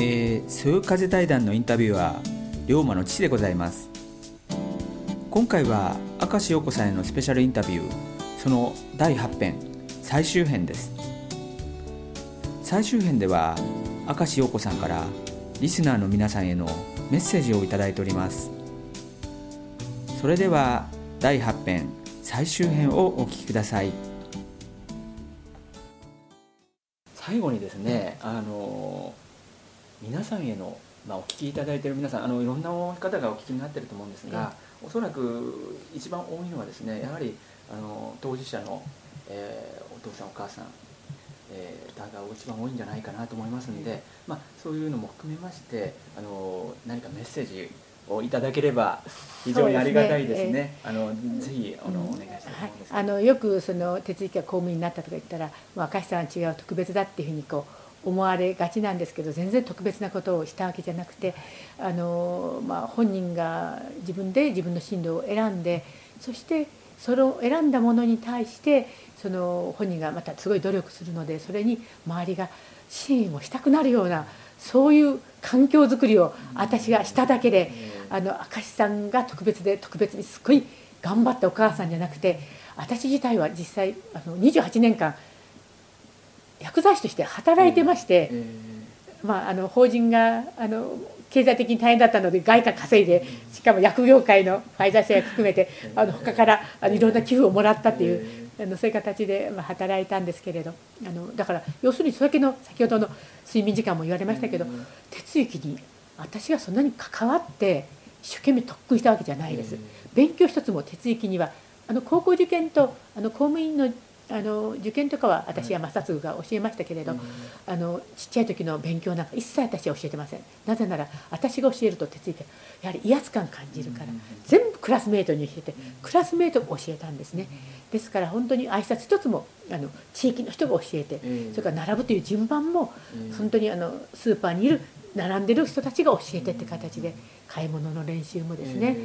えー、そよ風対談のインタビューは龍馬の父でございます。今回は明石陽子さんへのスペシャルインタビューその第8編最終編です。最終編では明石陽子さんからリスナーの皆さんへのメッセージをいただいております。それでは第8編最終編をお聞きください。最後にですねあの皆さんへの、まあ、お聞きいただいている皆さんあのいろんな方がお聞きになっていると思うんですが、おそらく一番多いのはですねやはりあの当事者の、えー、お父さんお母さん、えー、だが一番多いんじゃないかなと思いますので、まあ、そういうのも含めましてあの何かメッセージをいただければ非常にありがたいですね。すね。えー、あのぜひあの、お願いしたいと思うんです、はい、あのよくその手続きが公務員になったとか言ったら、まあ、明石さんは違う特別だっていうふうにこう思われがちなんですけど全然特別なことをしたわけじゃなくてあの、まあ、本人が自分で自分の進路を選んでそしてそれを選んだものに対してその本人がまたすごい努力するのでそれに周りが支援をしたくなるようなそういう環境づくりを私がしただけであの明石さんが特別で特別にすごい頑張ったお母さんじゃなくて私自体は実際あの28年間薬剤師として働いてまして、まあ、あの法人があの経済的に大変だったので外貨稼いでしかも薬業界のファイザー製薬含めてあの他からあのいろんな寄付をもらったっていうあのそういう形で、まあ、働いたんですけれどあのだから要するにそれだけの先ほどの睡眠時間も言われましたけど手続きに私がそんなに関わって一生懸命特訓したわけじゃないです。勉強一つも手続きにはあの高校受験とあの公務員のあの受験とかは私は正嗣が教えましたけれど、あのちっちゃい時の勉強なんか一切私は教えてません。なぜなら私が教えると手ついてやはり威圧感感じるから、全部クラスメートに教えてクラスメートが教えたんですね。ですから本当に挨拶一つもあの地域の人が教えて、それから並ぶという順番も、本当にあのスーパーにいる並んでる人たちが教えてって形で買い物の練習もですね。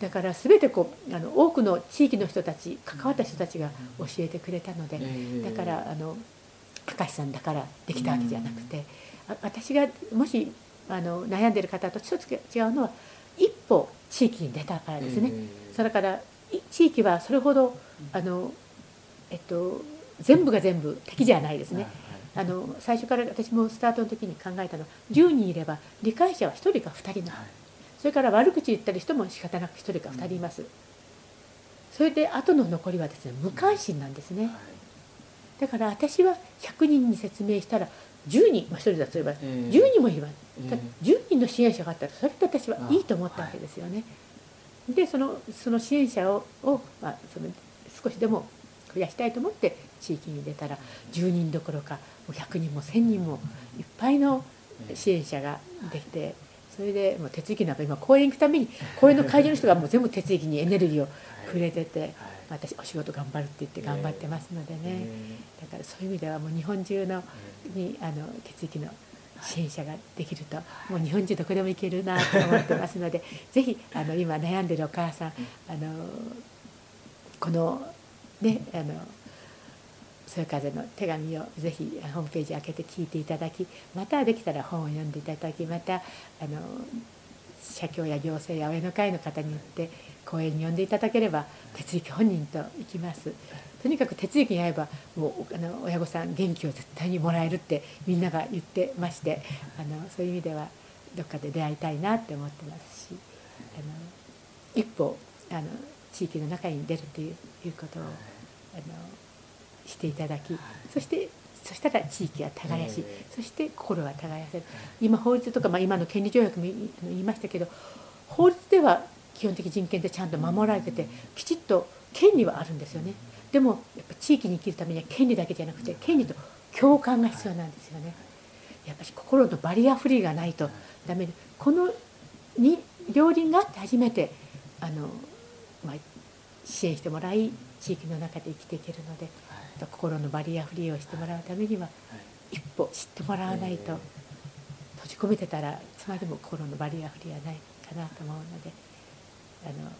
だから全てこうあの多くの地域の人たち関わった人たちが教えてくれたのでだからあの明石さんだからできたわけじゃなくて私がもしあの悩んでる方と一つ違うのは一歩地域に出たからですね。それから地域はそれほどあの、えっと、全部が全部敵じゃないですね。あの最初から私もスタートの時に考えたのは10人いれば理解者は1人か2人な、はい、それから悪口言ったり人も仕方なく1人か2人います、うん、それで後の残りはですね無関心なんですね、はい、だから私は100人に説明したら10人、まあ、1人だとすれば10人もいれば、えー、10人の支援者があったらそれって私はいいと思ったわけですよね。でそのその支援者をを、まあ、その少しでも増やしたいと思って地域に出たら10人どころか100人も1,000人もいっぱいの支援者ができてそれでもう手続きなんか今公園行くために公園の会場の人がもう全部手続きにエネルギーをくれてて私お仕事頑張るって言って頑張ってますのでね。だからそういう意味ではもう日本中のにあの手続きの支援者ができるともう日本中どこでも行けるなと思ってますので ぜひあの今悩んでるお母さんあのこのねあのそよ風の手紙をぜひホームページ開けて聞いていただきまたできたら本を読んでいただきまたあの社協や行政や親の会の方によって講演に呼んでいただければ手続き本人と行きます。とにかく手続きに合えばもうあの親御さん元気を絶対にもらえるってみんなが言ってましてあのそういう意味ではどっかで出会いたいなって思ってますしあの一歩あの地域の中に出るということをあのしていただきそしてそしたら地域は耕し、そして心は耕せる。今法律とか、まあ、今の権利条約も言いましたけど法律では基本的人権ってちゃんと守られててきちっと権利はあるんですよね。でもやっぱ地域に生きるためには権利だけじゃなくて権利と共感が必要なんですよね。やっぱり心のバリアフリーがないとダメでこのに両輪があって初めてあの、まあ、支援してもらい地域の中で生きていけるので。心のバリアフリーをしてもらうためには一歩知ってもらわないと閉じ込めてたらいつまでも心のバリアフリーはないかなと思うのであの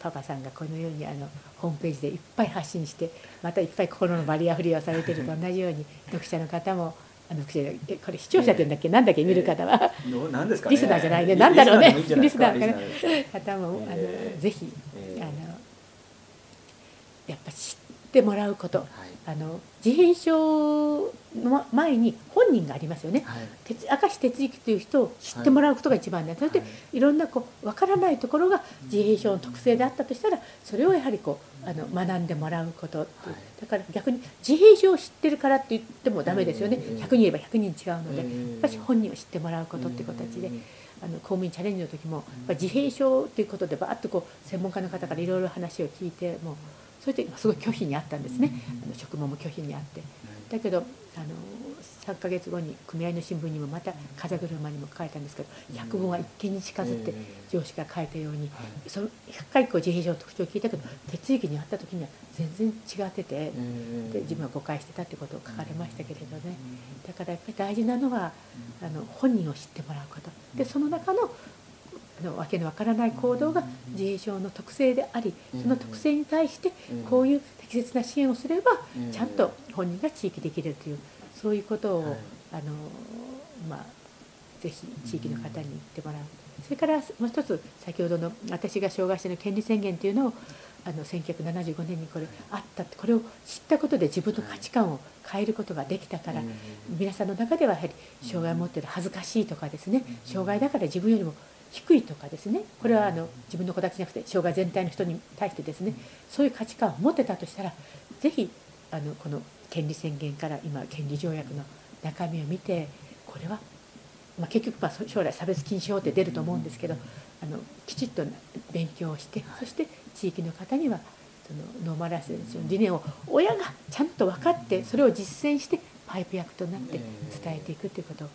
パパさんがこのようにあのホームページでいっぱい発信してまたいっぱい心のバリアフリーをされてると同じように 読者の方もああのえこれ視聴者って言うんだっけ、なんだっけ？見る方は、のなんですかね。リスナーじゃないね。なんだろうね。リスナーでもいいんじゃな方も、あえーのぜひ、えーあのやっぱ知ってもらうこと。はい。あの自閉症の前に本人がありますよね。はい。鉄明石哲之という人を知ってもらうことが一番だ、それでいろんなこう分からないところが自閉症の特性であったとしたらそれをやはりこうあの学んでもらうことっていだから逆に自閉症を知ってるからって言ってもダメですよね、ええ100人いれば100人違うので、ええやっぱり本人を知ってもらうことっていう形で、あの公務員チャレンジの時もやっぱり自閉症ということでバーッとこう専門家の方からいろいろ話を聞いてもうそれですごい拒否にあったんですね、あの職務も拒否にあって。だけどあの3ヶ月後に組合の新聞にもまた風車にも書いたんですけど百聞は一見にしかずって上司が書いたようにその100回以降自閉症の特徴を聞いたけど鉄域に会った時には全然違っててで自分は誤解してたってことを書かれましたけれどね。だからやっぱり大事なのはあの本人を知ってもらうこと。でその中のあのわけのわからない行動が自閉症の特性でありその特性に対してこういう適切な支援をすればちゃんと本人が地域できるというそういうことを、はい。あのまあぜひ地域の方に言ってもらう。それからもう一つ先ほどの私が障害者の権利宣言というのをあの1975年にこれあったってこれを知ったことで自分の価値観を変えることができたから皆さんの中ではやはり障害を持ってる恥ずかしいとかですね障害だから自分よりも低いとかですね。これはあの自分の子たちじゃなくて障害全体の人に対してですね。そういう価値観を持ってたとしたらぜひあのこの権利宣言から今権利条約の中身を見てこれは、まあ、結局まあ将来差別禁止法って出ると思うんですけどあのきちっと勉強をしてそして地域の方にはそのノーマルアセンスの理念を親がちゃんと分かってそれを実践してパイプ役となって伝えていくということを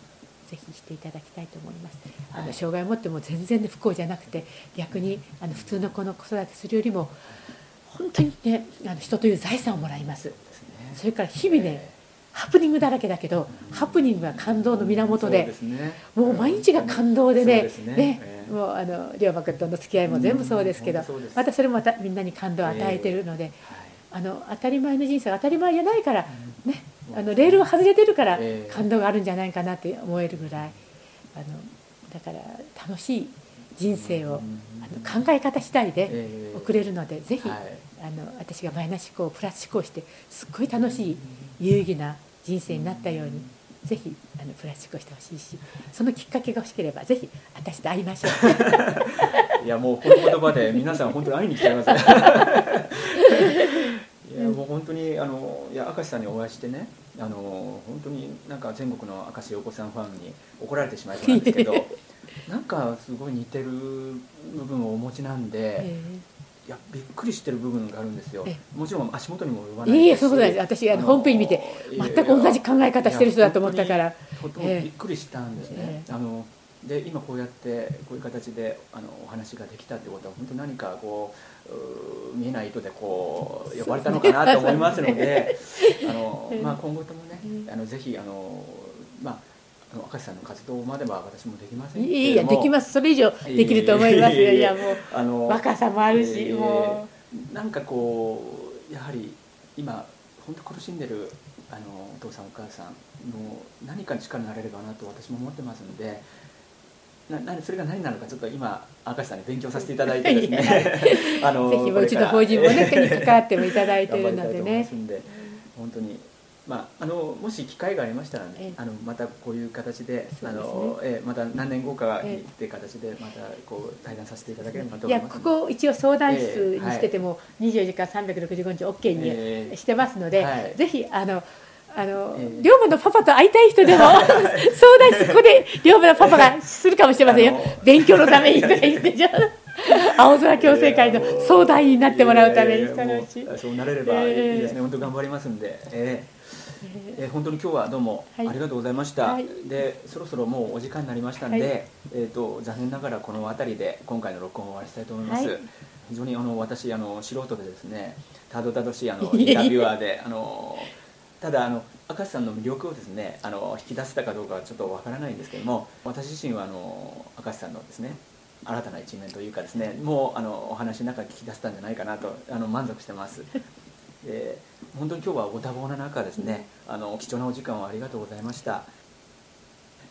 ぜひしていただきたいと思います。あの障害を持っても全然不幸じゃなくて逆にあの普通の子の子育てするよりも本当にねあの人という財産をもらいます。それから日々ねハプニングだらけだけどハプニングが感動の源でもう毎日が感動でねね。もうあの龍馬君との付き合いも全部そうですけどまたそれもまたみんなに感動を与えてるのであの当たり前の人生が当たり前じゃないからねあのレールを外れてるから感動があるんじゃないかなって思えるぐらいあのだから楽しい人生をあの考え方次第で送れるのでぜひあの私がマイナス思考プラス思考してすっごい楽しい有意義な人生になったようにぜひあのプラス思考してほしいしそのきっかけが欲しければぜひ私と会いましょう。いやもうこの言葉で皆さん本当に会いに来ちゃいますいやもう本当にあのいや明石さんにお会いしてねあの本当になんか全国の明石陽子さんファンに怒られてしまいそうなんですけど なんかすごい似てる部分をお持ちなんで、えー、いやびっくりしてる部分があるんですよ。もちろん足元にも及ばないいいえそうです。私あのホームページ見て全く同じ考え方してる人だと思ったから。とてもびっくりしたんですね、えー、あので今こうやってこういう形であのお話ができたってことは本当何かこう見えない糸でこう呼ばれたのかなと思いますので あの、まあ、今後ともねあのぜひあのまあ明石さんの活動までは私もできませんけいやできます。それ以上できると思いますよ。いやもうあの若さもあるし、えー、もう。なんかこうやはり今本当苦しんでるあのお父さんお母さんの何かに力になれればなと私も思ってますのでななそれが何なのかちょっと今明石さんに勉強させていただいてですね。あの ぜひうちの法人もねに関わってもいただいてるのでね。本当にまあ、あのもし機会がありましたら、ね、ええ、あのまたこういう形で、ね、あのえまた何年後かにっていう形でまたこう対談させていただければと思いますいやここ一応相談室にしてても、えー、24時間365日 OK にしてますので、はい、ぜひあのあの、えー、龍馬のパパと会いたい人でも相談室ここで龍馬のパパがするかもしれませんよ。勉強のためにとか言ってじゃ 青空共生会の相談員になってもらうために、えー、そうなれればいいですね、本当頑張りますんで。えーえー、本当に今日はどうもありがとうございました、はい、でそろそろもうお時間になりましたんで、はい、えーと、残念ながらこの辺りで今回の録音を終わりしたいと思います、はい、非常にあの私あの素人でですねたどたどしいあのインタビュアーであのただあの明石さんの魅力をですねあの引き出せたかどうかはちょっとわからないんですけども私自身はあの明石さんのですね新たな一面というかですねもうあのお話の中聞き出せたんじゃないかなとあの満足してます。で本当に今日はご多忙な中ですねあの貴重なお時間をありがとうございました、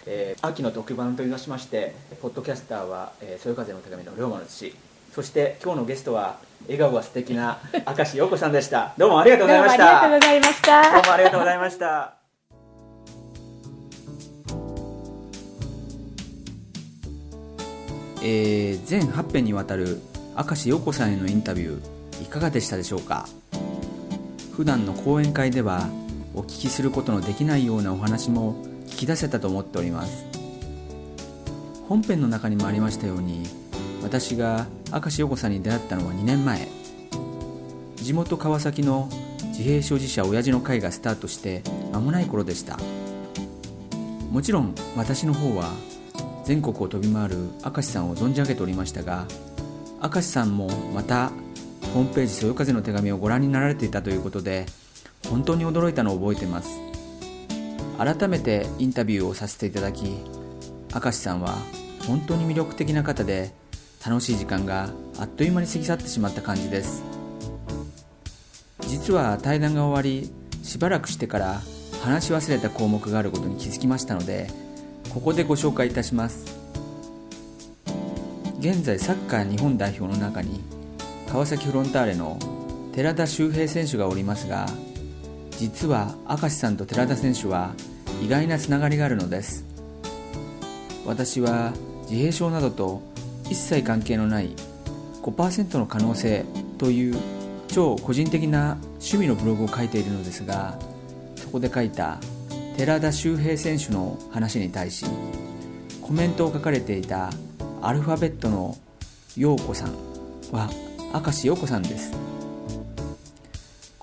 えー秋の特番といたしましてポッドキャスターは「えーそよ風の手紙」の龍馬の父。そして今日のゲストは笑顔が素敵な明石陽子さんでした。どうもありがとうございましどうもありがとうたございました。どうもありがとうございました。えー全8編にわたる明石陽子さんへのインタビューいかがでしたでしょうか？普段の講演会ではお聞きすることのできないようなお話も聞き出せたと思っております。本編の中にもありましたように私が明石陽子さんに出会ったのは2年前。地元川崎の自閉所持者親父の会がスタートして間もない頃でした。もちろん私の方は全国を飛び回る明石さんを存じ上げておりましたが明石さんもまたホームページ「そよ風の手紙」をご覧になられていたということで本当に驚いたのを覚えてます。改めてインタビューをさせていただき明石さんは本当に魅力的な方で楽しい時間があっという間に過ぎ去ってしまった感じです。実は対談が終わりしばらくしてから話し忘れた項目があることに気づきましたのでここでご紹介いたします。現在サッカー日本代表の中に川崎フロンターレの寺田修平選手がおりますが実は明石さんと寺田選手は意外なつながりがあるのです。私は自閉症などと一切関係のない5%の可能性という超個人的な趣味のブログを書いているのですがそこで書いた寺田修平選手の話に対しコメントを書かれていたアルファベットの陽子さんは明石陽子さんです。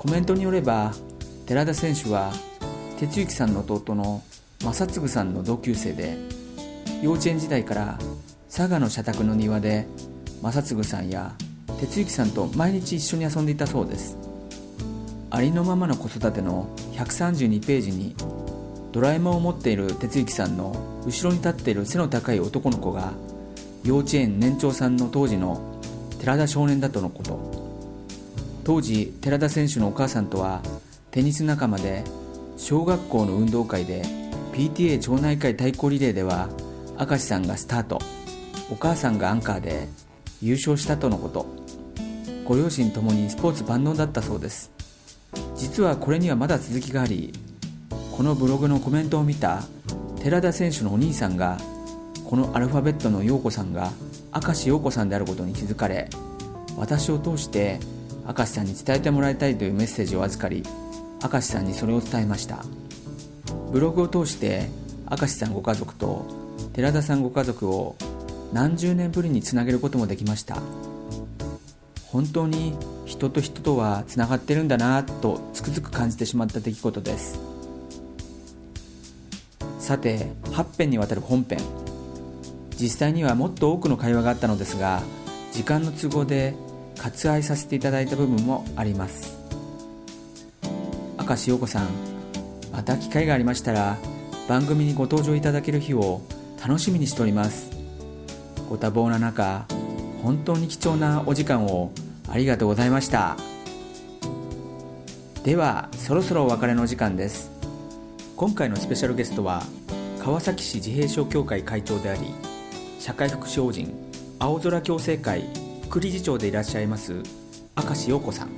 コメントによれば寺田選手は哲之さんの弟の正嗣さんの同級生で幼稚園時代から佐賀の社宅の庭で正嗣さんや哲之さんと毎日一緒に遊んでいたそうです。ありのままの子育ての132ページにドラえもんを持っている哲之さんの後ろに立っている背の高い男の子が幼稚園年長さんの当時の寺田少年だとのこと。当時寺田選手のお母さんとはテニス仲間で小学校の運動会で PTA 町内会対抗リレーでは明石さんがスタート。お母さんがアンカーで優勝したとのこと。ご両親ともにスポーツ万能だったそうです。実はこれにはまだ続きがありこのブログのコメントを見た寺田選手のお兄さんがこのアルファベットの陽子さんが明石陽子さんであることに気づかれ私を通して明石さんに伝えてもらいたいというメッセージを預かり明石さんにそれを伝えました。ブログを通して明石さんご家族と寺田さんご家族を何十年ぶりにつなげることもできました。本当に人と人とはつながってるんだなとつくづく感じてしまった出来事です。さて8編にわたる本編。実際にはもっと多くの会話があったのですが時間の都合で割愛させていただいた部分もあります。明石陽子さんまた機会がありましたら番組にご登場いただける日を楽しみにしております。ご多忙な中本当に貴重なお時間をありがとうございました。ではそろそろお別れの時間です。今回のスペシャルゲストは川崎市自閉症協会会長であり社会福祉法人青空共生会副理事長でいらっしゃいます明石陽子さん。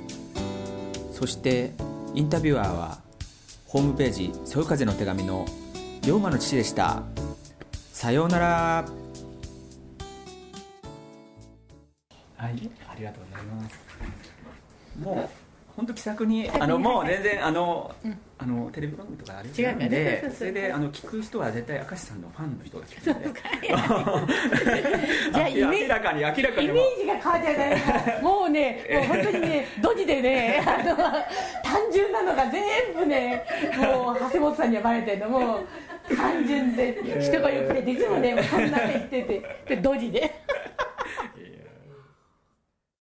そしてインタビュアーはホームページ「そよ風の手紙」の龍馬の父でした。さようなら。はい。ありがとうございます。もう本当気さくにあのもう全然あの、あのテレビ番組とかあります違うからね。でそれであの聞く人は絶対明石さんのファンの人が聞くので じゃあ明らかに明らかにイメージが変わっちゃうから もうねもう本当にねドジでねあの単純なのが全部ねもう長谷本さんにはバレてるの。もう単純で人がよくていつもねもうそんなって言ってて。でドジで。